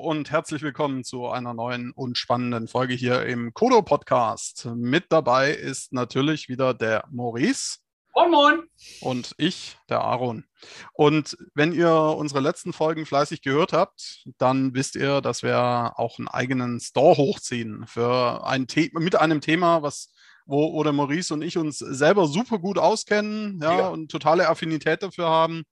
Und herzlich willkommen zu einer neuen und spannenden Folge hier im Kodo Podcast. Mit dabei ist natürlich wieder der Maurice. Moin, moin. Und ich, der Aaron. Und wenn ihr unsere letzten Folgen fleißig gehört habt, dann wisst ihr, dass wir auch einen eigenen Store hochziehen für ein Thema mit einem Thema, was wo, wo der Maurice und ich uns selber super gut auskennen ja, ja. und totale Affinität dafür haben.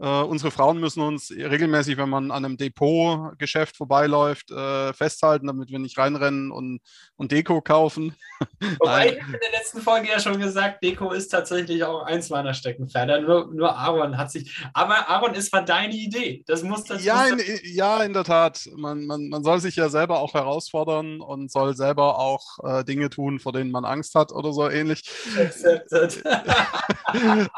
Uh, unsere Frauen müssen uns regelmäßig, wenn man an einem Depotgeschäft vorbeiläuft, uh, festhalten, damit wir nicht reinrennen und, und Deko kaufen. Wobei ich habe in der letzten Folge ja schon gesagt, Deko ist tatsächlich auch eins meiner Steckenpferde. Nur, nur Aaron hat sich. Aber Aaron, es war deine Idee. Das muss das. Ja, in, ja in der Tat. Man, man, man soll sich ja selber auch herausfordern und soll selber auch äh, Dinge tun, vor denen man Angst hat oder so ähnlich.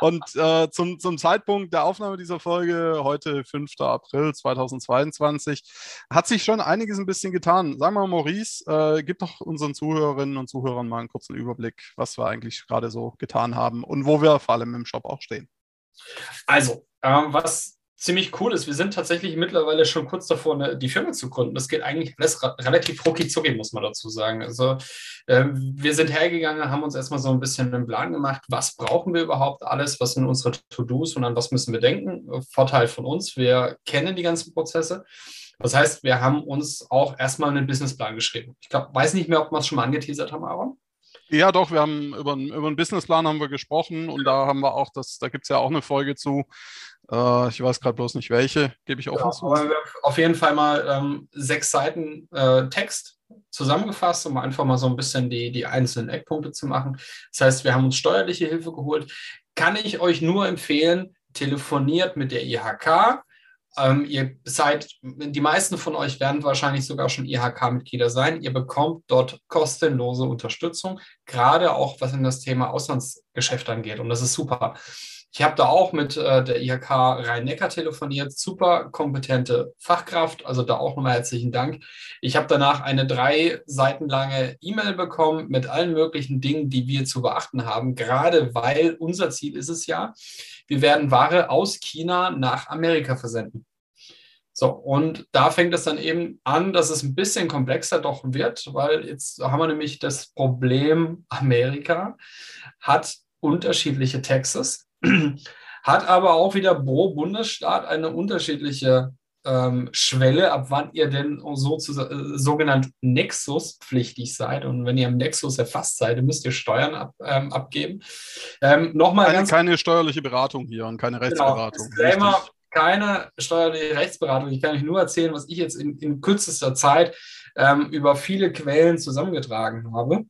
und äh, zum, zum Zeitpunkt der Aufnahme dieser Folge, heute 5. April 2022, hat sich schon einiges ein bisschen getan. Sag mal, Maurice, äh, gib doch unseren Zuhörerinnen und Zuhörern mal einen kurzen Überblick, was wir eigentlich gerade so getan haben und wo wir vor allem im Shop auch stehen. Also, ähm, was ziemlich cool ist. Wir sind tatsächlich mittlerweile schon kurz davor, eine, die Firma zu gründen. Das geht eigentlich alles relativ rucki muss man dazu sagen. Also äh, wir sind hergegangen, haben uns erstmal so ein bisschen einen Plan gemacht, was brauchen wir überhaupt alles, was sind unsere To-Dos und an was müssen wir denken. Vorteil von uns, wir kennen die ganzen Prozesse. Das heißt, wir haben uns auch erstmal einen Businessplan geschrieben. Ich glaube, weiß nicht mehr, ob wir es schon mal angeteasert haben, Aaron. Ja, doch, wir haben über, über einen Businessplan haben wir gesprochen und da haben wir auch das, da gibt es ja auch eine Folge zu. Äh, ich weiß gerade bloß nicht welche, gebe ich offen ja, zu. auf jeden Fall mal ähm, sechs Seiten äh, Text zusammengefasst, um einfach mal so ein bisschen die, die einzelnen Eckpunkte zu machen. Das heißt, wir haben uns steuerliche Hilfe geholt. Kann ich euch nur empfehlen, telefoniert mit der IHK ähm, ihr seid, die meisten von euch werden wahrscheinlich sogar schon IHK-Mitglieder sein. Ihr bekommt dort kostenlose Unterstützung, gerade auch was in das Thema Auslandsgeschäft angeht. Und das ist super. Ich habe da auch mit äh, der IHK Rhein-Neckar telefoniert, super kompetente Fachkraft, also da auch nochmal herzlichen Dank. Ich habe danach eine drei Seiten lange E-Mail bekommen mit allen möglichen Dingen, die wir zu beachten haben, gerade weil unser Ziel ist es ja, wir werden Ware aus China nach Amerika versenden. So, und da fängt es dann eben an, dass es ein bisschen komplexer doch wird, weil jetzt haben wir nämlich das Problem, Amerika hat unterschiedliche Taxes, hat aber auch wieder pro Bundesstaat eine unterschiedliche ähm, Schwelle, ab wann ihr denn so zu, äh, sogenannt Nexus-pflichtig seid. Und wenn ihr im Nexus erfasst seid, müsst ihr Steuern ab, ähm, abgeben. Ähm, Nochmal keine, keine steuerliche Beratung hier und keine genau, Rechtsberatung. Genau, keine steuerliche Rechtsberatung. Ich kann euch nur erzählen, was ich jetzt in, in kürzester Zeit ähm, über viele Quellen zusammengetragen habe.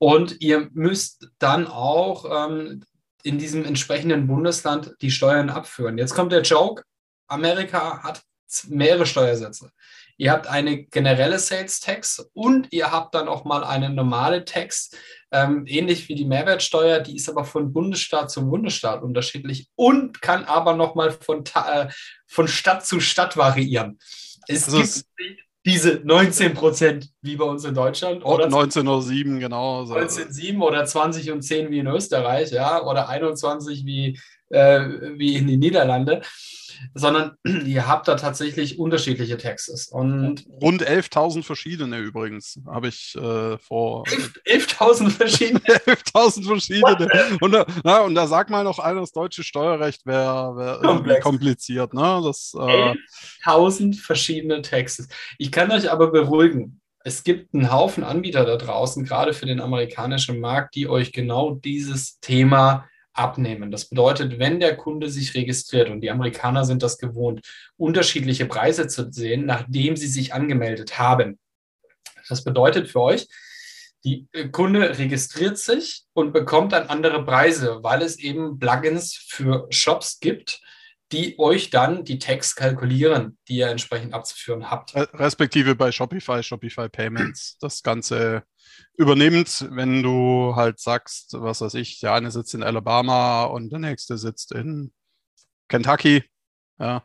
Und ihr müsst dann auch ähm, in diesem entsprechenden Bundesland die Steuern abführen. Jetzt kommt der Joke, Amerika hat mehrere Steuersätze. Ihr habt eine generelle Sales Tax und ihr habt dann auch mal eine normale Tax, ähm, ähnlich wie die Mehrwertsteuer, die ist aber von Bundesstaat zu Bundesstaat unterschiedlich und kann aber noch mal von, äh, von Stadt zu Stadt variieren. Es also gibt diese 19 Prozent wie bei uns in Deutschland. Oder 19,07 genau. So. 19,7 oder 20 und 10 wie in Österreich, ja, oder 21 wie, äh, wie in den Niederlanden sondern ihr habt da tatsächlich unterschiedliche Texte. Und Rund 11.000 verschiedene übrigens, habe ich äh, vor. 11.000 verschiedene? 11.000 verschiedene. Und da, na, und da sag mal noch einer, das deutsche Steuerrecht wäre wär irgendwie kompliziert. Ne? äh, 11.000 verschiedene Texte. Ich kann euch aber beruhigen. Es gibt einen Haufen Anbieter da draußen, gerade für den amerikanischen Markt, die euch genau dieses Thema abnehmen. Das bedeutet, wenn der Kunde sich registriert, und die Amerikaner sind das gewohnt, unterschiedliche Preise zu sehen, nachdem sie sich angemeldet haben. Das bedeutet für euch, die äh, Kunde registriert sich und bekommt dann andere Preise, weil es eben Plugins für Shops gibt, die euch dann die Tags kalkulieren, die ihr entsprechend abzuführen habt. Respektive bei Shopify, Shopify Payments, das Ganze übernimmt, wenn du halt sagst, was weiß ich, der eine sitzt in Alabama und der nächste sitzt in Kentucky ja,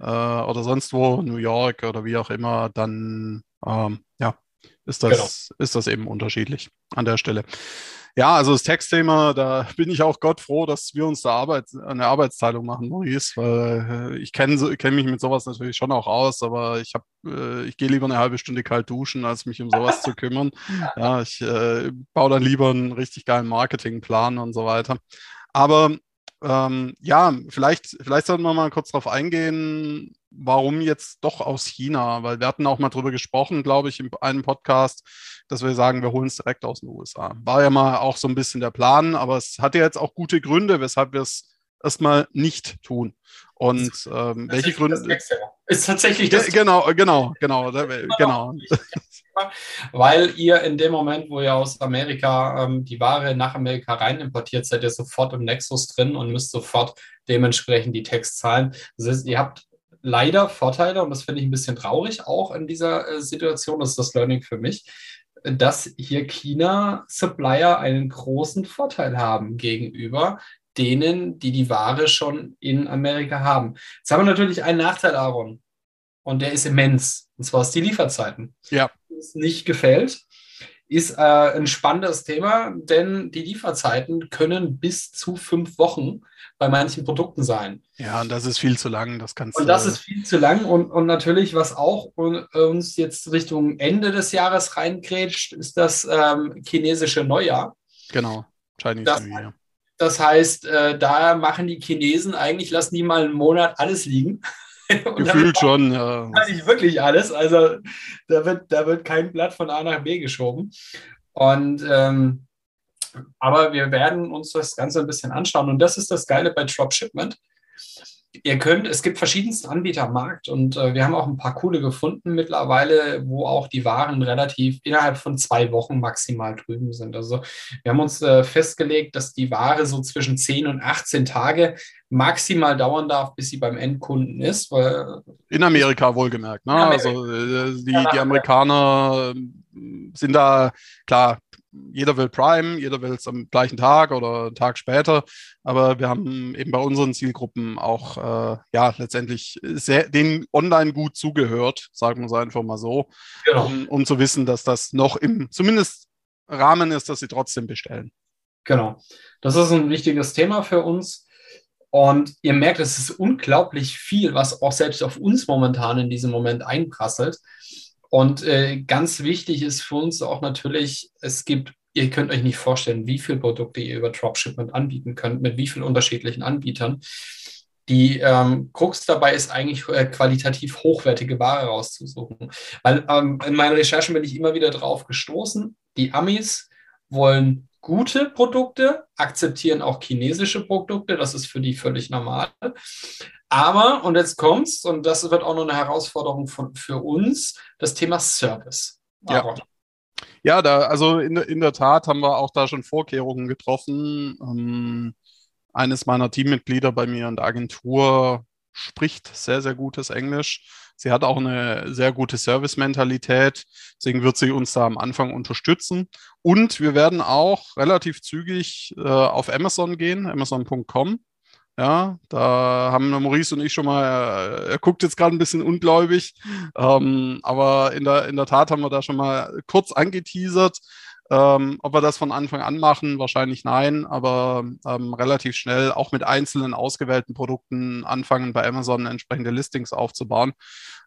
ja. Äh, oder sonst wo, New York oder wie auch immer, dann ähm, ja, ist das, genau. ist das eben unterschiedlich an der Stelle. Ja, also das Textthema, da bin ich auch Gott froh, dass wir uns da Arbeit, eine Arbeitsteilung machen, Maurice, weil äh, ich kenne kenn mich mit sowas natürlich schon auch aus, aber ich habe, äh, ich gehe lieber eine halbe Stunde kalt duschen, als mich um sowas zu kümmern. Ja, ich äh, baue dann lieber einen richtig geilen Marketingplan und so weiter. Aber ähm, ja, vielleicht, vielleicht sollten wir mal kurz darauf eingehen, warum jetzt doch aus China? Weil wir hatten auch mal drüber gesprochen, glaube ich, in einem Podcast, dass wir sagen, wir holen es direkt aus den USA. War ja mal auch so ein bisschen der Plan, aber es hat ja jetzt auch gute Gründe, weshalb wir es erstmal nicht tun. Und ähm, welche Gründe? Ist tatsächlich das. Genau, genau, genau, genau. Weil ihr in dem Moment, wo ihr aus Amerika ähm, die Ware nach Amerika rein importiert, seid ihr sofort im Nexus drin und müsst sofort dementsprechend die Text zahlen. Das heißt, ihr habt leider Vorteile und das finde ich ein bisschen traurig auch in dieser äh, Situation. Das ist das Learning für mich, dass hier China-Supplier einen großen Vorteil haben gegenüber denen, die die Ware schon in Amerika haben. Jetzt haben wir natürlich einen Nachteil, Aaron, und der ist immens. Und zwar ist die Lieferzeiten. Ja. Was nicht gefällt, ist äh, ein spannendes Thema, denn die Lieferzeiten können bis zu fünf Wochen bei manchen Produkten sein. Ja, und das ist viel zu lang. Das kannst und das ist viel zu lang. Und, und natürlich, was auch uns jetzt Richtung Ende des Jahres reingrätscht, ist das ähm, chinesische Neujahr. Genau, Chinese das, New Year. Das heißt, äh, da machen die Chinesen eigentlich, lassen die mal einen Monat alles liegen. Gefühlt schon, ja. Nicht wirklich alles. Also da wird, da wird kein Blatt von A nach B geschoben. Und ähm, aber wir werden uns das Ganze ein bisschen anschauen. Und das ist das Geile bei Dropshipment. Ihr könnt, es gibt verschiedenste Anbieter am Markt und äh, wir haben auch ein paar coole gefunden mittlerweile, wo auch die Waren relativ innerhalb von zwei Wochen maximal drüben sind. Also wir haben uns äh, festgelegt, dass die Ware so zwischen 10 und 18 Tage maximal dauern darf, bis sie beim Endkunden ist. Weil, in Amerika wohlgemerkt. Ne? Amerika. Also äh, die, die Amerikaner sind da, klar, jeder will Prime, jeder will es am gleichen Tag oder einen Tag später. Aber wir haben eben bei unseren Zielgruppen auch äh, ja letztendlich sehr, den online gut zugehört, sagen wir es einfach mal so, genau. um, um zu wissen, dass das noch im zumindest Rahmen ist, dass sie trotzdem bestellen. Genau. Das ist ein wichtiges Thema für uns. Und ihr merkt, es ist unglaublich viel, was auch selbst auf uns momentan in diesem Moment einprasselt. Und äh, ganz wichtig ist für uns auch natürlich, es gibt, ihr könnt euch nicht vorstellen, wie viele Produkte ihr über Dropshipment anbieten könnt, mit wie vielen unterschiedlichen Anbietern. Die ähm, Krux dabei ist eigentlich äh, qualitativ hochwertige Ware rauszusuchen. Weil ähm, in meinen Recherchen bin ich immer wieder drauf gestoßen, die Amis wollen gute Produkte, akzeptieren auch chinesische Produkte, das ist für die völlig normal. Aber, und jetzt kommt's, und das wird auch noch eine Herausforderung von, für uns, das Thema Service. Ja. Ja, da, also in, in der Tat haben wir auch da schon Vorkehrungen getroffen. Ähm, eines meiner Teammitglieder bei mir in der Agentur spricht sehr, sehr gutes Englisch. Sie hat auch eine sehr gute Service-Mentalität. Deswegen wird sie uns da am Anfang unterstützen. Und wir werden auch relativ zügig äh, auf Amazon gehen, amazon.com. Ja, da haben Maurice und ich schon mal, er guckt jetzt gerade ein bisschen ungläubig, ähm, aber in der, in der Tat haben wir da schon mal kurz angeteasert. Ähm, ob wir das von Anfang an machen, wahrscheinlich nein, aber ähm, relativ schnell auch mit einzelnen ausgewählten Produkten anfangen, bei Amazon entsprechende Listings aufzubauen.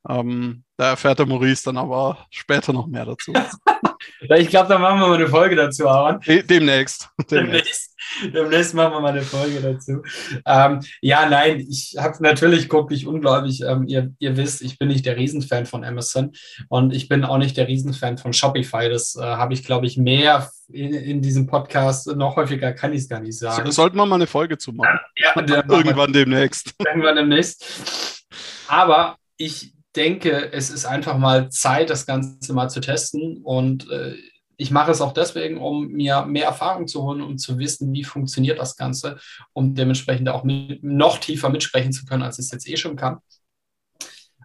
Ähm, da erfährt der Maurice dann aber später noch mehr dazu. ich glaube, da machen wir mal eine Folge dazu, Aaron. Demnächst. Demnächst. Demnächst machen wir mal eine Folge dazu. Ähm, ja, nein, ich habe natürlich gucke ich unglaublich. Ähm, ihr, ihr wisst, ich bin nicht der Riesenfan von Amazon und ich bin auch nicht der Riesenfan von Shopify. Das äh, habe ich, glaube ich, mehr in, in, diesem Podcast. Noch häufiger kann ich es gar nicht sagen. sollten wir mal eine Folge zu machen. Ja, irgendwann demnächst. Irgendwann demnächst. Aber ich denke, es ist einfach mal Zeit, das Ganze mal zu testen und äh, ich mache es auch deswegen, um mir mehr Erfahrung zu holen, um zu wissen, wie funktioniert das Ganze, um dementsprechend auch mit, noch tiefer mitsprechen zu können, als ich es jetzt eh schon kann.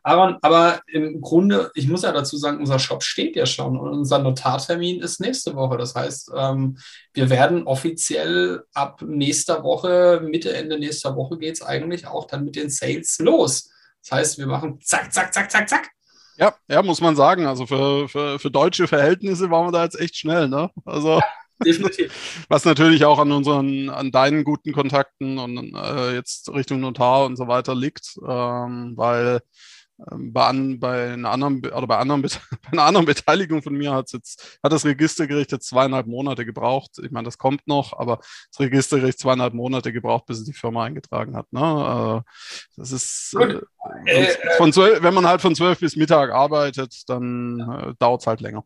Aaron, aber im Grunde, ich muss ja dazu sagen, unser Shop steht ja schon und unser Notartermin ist nächste Woche. Das heißt, ähm, wir werden offiziell ab nächster Woche, Mitte, Ende nächster Woche geht es eigentlich auch dann mit den Sales los. Das heißt, wir machen zack, zack, zack, zack, zack. Ja, ja, muss man sagen. Also für, für, für deutsche Verhältnisse waren wir da jetzt echt schnell, ne? Also. Ja definitiv. Was natürlich auch an unseren, an deinen guten Kontakten und äh, jetzt Richtung Notar und so weiter liegt, ähm, weil bei, an, bei, einer anderen, oder bei, anderen, bei einer anderen Beteiligung von mir hat's jetzt, hat das Registergericht jetzt zweieinhalb Monate gebraucht. Ich meine, das kommt noch, aber das Registergericht zweieinhalb Monate gebraucht, bis es die Firma eingetragen hat. Ne? Äh, das ist, äh, äh, von zwölf, wenn man halt von zwölf bis Mittag arbeitet, dann äh, dauert es halt länger.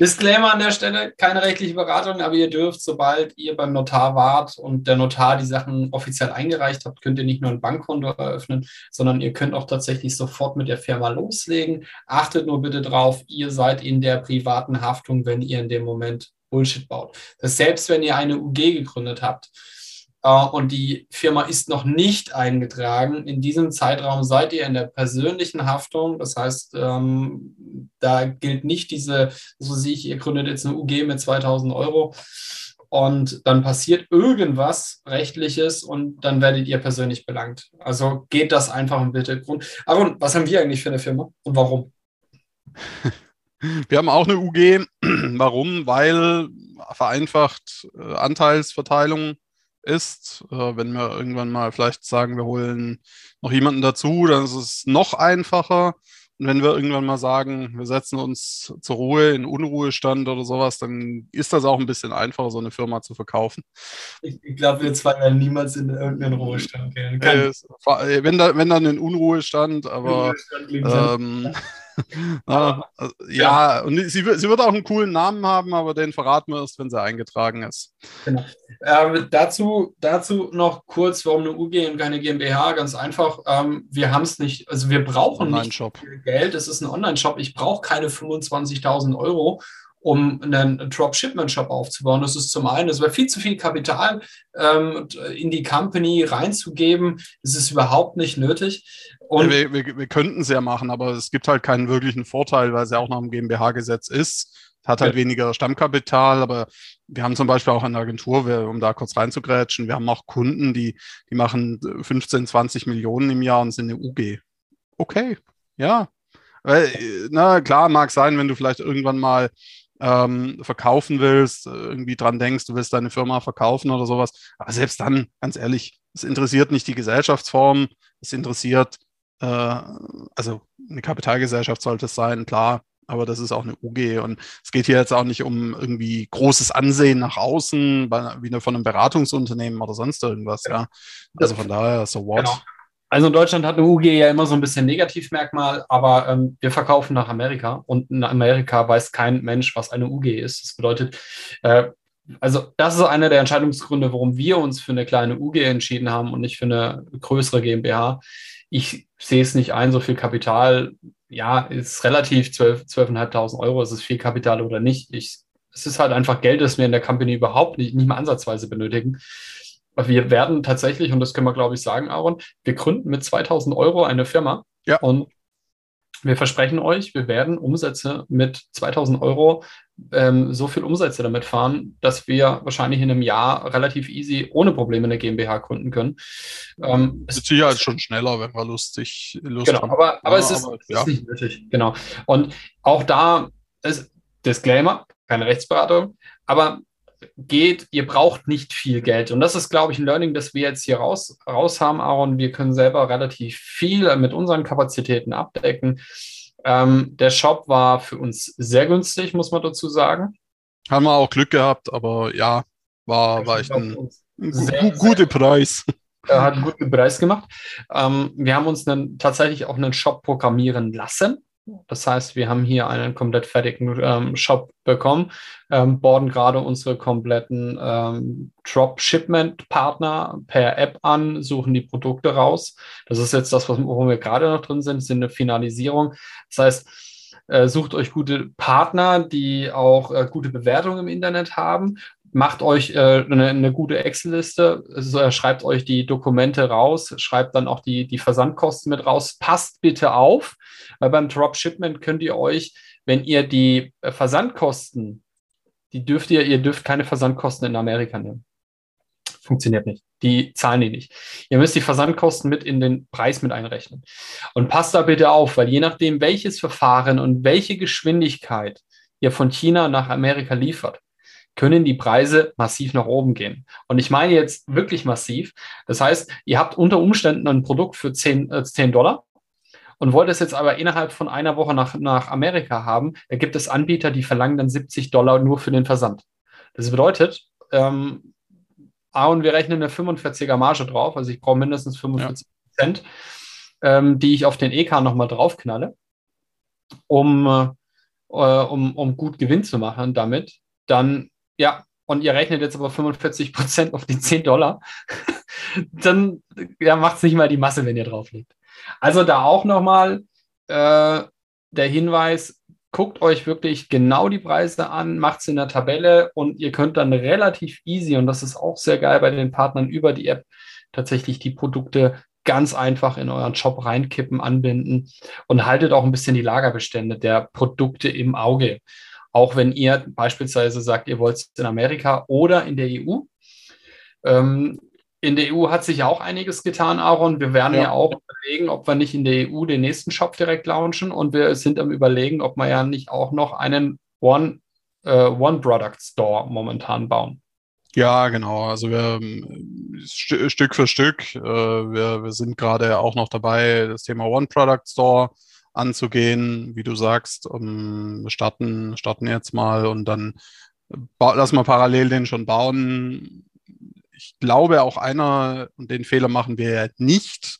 Disclaimer an der Stelle, keine rechtliche Beratung, aber ihr dürft, sobald ihr beim Notar wart und der Notar die Sachen offiziell eingereicht habt, könnt ihr nicht nur ein Bankkonto eröffnen, sondern ihr könnt auch tatsächlich sofort mit der Firma loslegen. Achtet nur bitte drauf, ihr seid in der privaten Haftung, wenn ihr in dem Moment Bullshit baut. Das selbst wenn ihr eine UG gegründet habt, und die Firma ist noch nicht eingetragen. In diesem Zeitraum seid ihr in der persönlichen Haftung. Das heißt, ähm, da gilt nicht diese, so sehe ich, ihr gründet jetzt eine UG mit 2000 Euro und dann passiert irgendwas Rechtliches und dann werdet ihr persönlich belangt. Also geht das einfach im Hintergrund. Aaron, was haben wir eigentlich für eine Firma und warum? Wir haben auch eine UG. Warum? Weil vereinfacht äh, Anteilsverteilung ist. Äh, wenn wir irgendwann mal vielleicht sagen, wir holen noch jemanden dazu, dann ist es noch einfacher. Und wenn wir irgendwann mal sagen, wir setzen uns zur Ruhe in Unruhestand oder sowas, dann ist das auch ein bisschen einfacher, so eine Firma zu verkaufen. Ich, ich glaube, wir zwei werden niemals in irgendeinen Ruhestand gehen. Äh, wenn, da, wenn dann in Unruhestand, aber Unruhestand ähm, Na, also, ja, und sie, sie, wird auch einen coolen Namen haben, aber den verraten wir erst, wenn sie eingetragen ist. Genau. Ähm, dazu, dazu noch kurz, warum eine UG und keine GmbH? Ganz einfach, ähm, wir haben es nicht, also wir brauchen nicht viel Geld. Es ist ein Online-Shop. Ich brauche keine 25.000 Euro um einen Dropshipment-Shop aufzubauen. Das ist zum einen, es wäre viel zu viel Kapital ähm, in die Company reinzugeben. Das ist überhaupt nicht nötig. Und wir, wir, wir könnten es ja machen, aber es gibt halt keinen wirklichen Vorteil, weil es ja auch nach dem GmbH-Gesetz ist. Es hat halt ja. weniger Stammkapital, aber wir haben zum Beispiel auch eine Agentur, um da kurz reinzugrätschen, wir haben auch Kunden, die, die machen 15, 20 Millionen im Jahr und sind eine UG. Okay, ja. Weil, na klar, mag sein, wenn du vielleicht irgendwann mal ähm, verkaufen willst, irgendwie dran denkst, du willst deine Firma verkaufen oder sowas. Aber selbst dann, ganz ehrlich, es interessiert nicht die Gesellschaftsform, es interessiert, äh, also eine Kapitalgesellschaft sollte es sein, klar, aber das ist auch eine UG und es geht hier jetzt auch nicht um irgendwie großes Ansehen nach außen, wie von einem Beratungsunternehmen oder sonst irgendwas, ja. Also von daher, so what. Genau. Also in Deutschland hat eine UG ja immer so ein bisschen Negativmerkmal, aber ähm, wir verkaufen nach Amerika und in Amerika weiß kein Mensch, was eine UG ist. Das bedeutet, äh, also das ist einer der Entscheidungsgründe, warum wir uns für eine kleine UG entschieden haben und nicht für eine größere GmbH. Ich sehe es nicht ein, so viel Kapital, ja, ist relativ 12.500 12 Euro, ist es viel Kapital oder nicht. Ich, es ist halt einfach Geld, das wir in der Company überhaupt nicht, nicht mal ansatzweise benötigen wir werden tatsächlich, und das können wir, glaube ich, sagen, Aaron, wir gründen mit 2000 Euro eine Firma. Ja. Und wir versprechen euch, wir werden Umsätze mit 2000 Euro, ähm, so viel Umsätze damit fahren, dass wir wahrscheinlich in einem Jahr relativ easy, ohne Probleme eine GmbH gründen können. Ähm, es ist sicher schon schneller, wenn wir lustig Lust genau, haben. Aber, aber ja, es ist, aber, ja. ist nicht nötig. Genau. Und auch da ist Disclaimer, keine Rechtsberatung, aber geht, ihr braucht nicht viel Geld. Und das ist, glaube ich, ein Learning, das wir jetzt hier raus, raus haben, Aaron. Wir können selber relativ viel mit unseren Kapazitäten abdecken. Ähm, der Shop war für uns sehr günstig, muss man dazu sagen. Haben wir auch Glück gehabt, aber ja, war, war echt ein, ein sehr, guter Preis. Er hat einen guten Preis gemacht. Ähm, wir haben uns einen, tatsächlich auch einen Shop programmieren lassen. Das heißt, wir haben hier einen komplett fertigen ähm, Shop bekommen, ähm, borden gerade unsere kompletten ähm, Dropshipment-Partner per App an, suchen die Produkte raus. Das ist jetzt das, worum wir gerade noch drin sind, sind eine Finalisierung. Das heißt, äh, sucht euch gute Partner, die auch äh, gute Bewertungen im Internet haben macht euch äh, eine, eine, gute Excel-Liste, also, schreibt euch die Dokumente raus, schreibt dann auch die, die Versandkosten mit raus. Passt bitte auf, weil beim Dropshipment könnt ihr euch, wenn ihr die äh, Versandkosten, die dürft ihr, ihr dürft keine Versandkosten in Amerika nehmen. Funktioniert nicht. Die zahlen die nicht. Ihr müsst die Versandkosten mit in den Preis mit einrechnen. Und passt da bitte auf, weil je nachdem, welches Verfahren und welche Geschwindigkeit ihr von China nach Amerika liefert, können die Preise massiv nach oben gehen. Und ich meine jetzt wirklich massiv. Das heißt, ihr habt unter Umständen ein Produkt für 10, äh, 10 Dollar und wollt es jetzt aber innerhalb von einer Woche nach, nach Amerika haben. Da gibt es Anbieter, die verlangen dann 70 Dollar nur für den Versand. Das bedeutet, ähm, A, und wir rechnen eine 45er Marge drauf, also ich brauche mindestens 45 Prozent, ja. ähm, die ich auf den EK nochmal draufknalle, um, äh, um, um gut Gewinn zu machen damit. Dann ja, und ihr rechnet jetzt aber 45 Prozent auf die 10 Dollar, dann ja, macht es nicht mal die Masse, wenn ihr drauflegt. Also da auch nochmal äh, der Hinweis, guckt euch wirklich genau die Preise an, macht es in der Tabelle und ihr könnt dann relativ easy, und das ist auch sehr geil bei den Partnern über die App, tatsächlich die Produkte ganz einfach in euren Shop reinkippen, anbinden und haltet auch ein bisschen die Lagerbestände der Produkte im Auge. Auch wenn ihr beispielsweise sagt, ihr wollt es in Amerika oder in der EU. Ähm, in der EU hat sich auch einiges getan, Aaron. Wir werden ja. ja. auch überlegen, ob wir nicht in der EU den nächsten Shop direkt launchen. Und wir sind am Überlegen, ob wir ja nicht auch noch einen One, äh, One Product Store momentan bauen. Ja, genau. Also wir st Stück für Stück. Äh, wir, wir sind gerade auch noch dabei, das Thema One Product Store anzugehen, wie du sagst. Um, wir starten, starten jetzt mal und dann lass mal parallel den schon bauen. Ich glaube auch einer, und den Fehler machen wir ja nicht.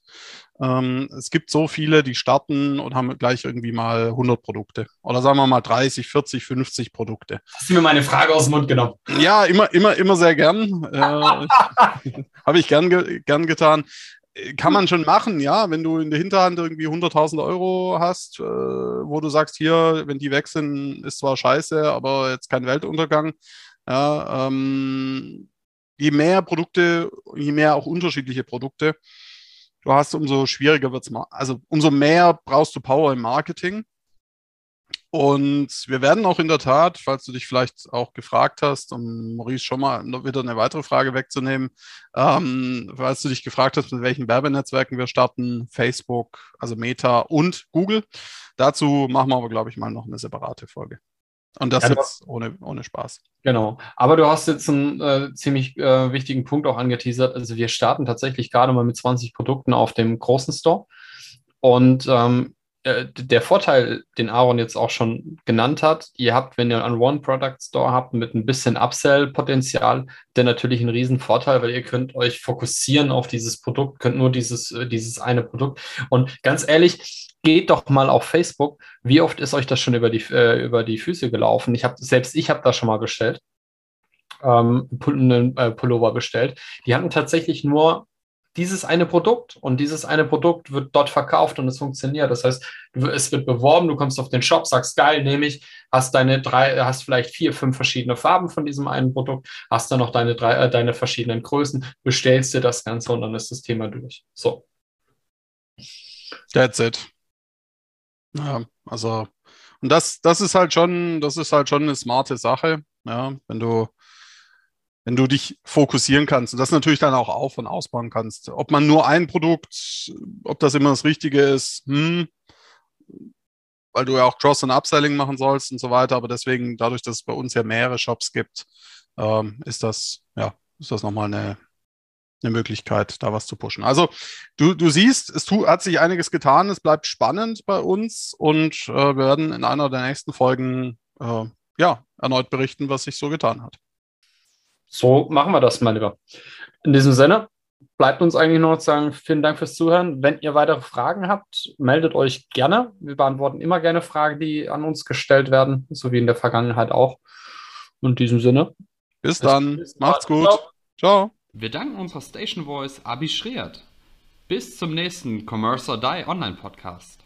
Ähm, es gibt so viele, die starten und haben gleich irgendwie mal 100 Produkte. Oder sagen wir mal 30, 40, 50 Produkte. Hast du mir meine Frage aus dem Mund genommen? Ja, immer, immer, immer sehr gern. Äh, Habe ich gern, gern getan kann man schon machen, ja, wenn du in der Hinterhand irgendwie 100.000 Euro hast, äh, wo du sagst, hier, wenn die weg sind, ist zwar scheiße, aber jetzt kein Weltuntergang. Ja, ähm, je mehr Produkte, je mehr auch unterschiedliche Produkte du hast, umso schwieriger wird es mal. Also umso mehr brauchst du Power im Marketing. Und wir werden auch in der Tat, falls du dich vielleicht auch gefragt hast, um Maurice schon mal wieder eine weitere Frage wegzunehmen, ähm, falls du dich gefragt hast, mit welchen Werbenetzwerken wir starten, Facebook, also Meta und Google. Dazu machen wir aber, glaube ich, mal noch eine separate Folge. Und das ja, jetzt ohne, ohne Spaß. Genau. Aber du hast jetzt einen äh, ziemlich äh, wichtigen Punkt auch angeteasert. Also wir starten tatsächlich gerade mal mit 20 Produkten auf dem großen Store. Und ähm, äh, der Vorteil, den Aaron jetzt auch schon genannt hat, ihr habt, wenn ihr einen One-Product-Store habt mit ein bisschen Upsell-Potenzial, der natürlich ein Riesenvorteil, weil ihr könnt euch fokussieren auf dieses Produkt, könnt nur dieses, äh, dieses eine Produkt. Und ganz ehrlich, geht doch mal auf Facebook. Wie oft ist euch das schon über die, äh, über die Füße gelaufen? Ich habe selbst ich habe das schon mal bestellt, ähm, einen äh, Pullover bestellt. Die hatten tatsächlich nur dieses eine Produkt und dieses eine Produkt wird dort verkauft und es funktioniert. Das heißt, es wird beworben, du kommst auf den Shop, sagst geil, nehme ich, hast deine drei, hast vielleicht vier, fünf verschiedene Farben von diesem einen Produkt, hast dann noch deine drei, äh, deine verschiedenen Größen, bestellst dir das Ganze und dann ist das Thema durch. So. That's it. Ja, also, und das, das ist halt schon, das ist halt schon eine smarte Sache, ja, wenn du wenn du dich fokussieren kannst und das natürlich dann auch auf- und ausbauen kannst. Ob man nur ein Produkt, ob das immer das Richtige ist, hm, weil du ja auch Cross- und Upselling machen sollst und so weiter. Aber deswegen, dadurch, dass es bei uns ja mehrere Shops gibt, ähm, ist das, ja, ist das nochmal eine, eine Möglichkeit, da was zu pushen. Also du, du siehst, es tu, hat sich einiges getan, es bleibt spannend bei uns und äh, wir werden in einer der nächsten Folgen äh, ja, erneut berichten, was sich so getan hat. So machen wir das, mein Lieber. In diesem Sinne bleibt uns eigentlich nur noch zu sagen, vielen Dank fürs Zuhören. Wenn ihr weitere Fragen habt, meldet euch gerne. Wir beantworten immer gerne Fragen, die an uns gestellt werden, so wie in der Vergangenheit auch. Und in diesem Sinne. Bis, dann. Bis Macht's gut. Ciao. Ciao. Wir danken unserer Station Voice Abi Schreert. Bis zum nächsten Commerce or Die Online Podcast.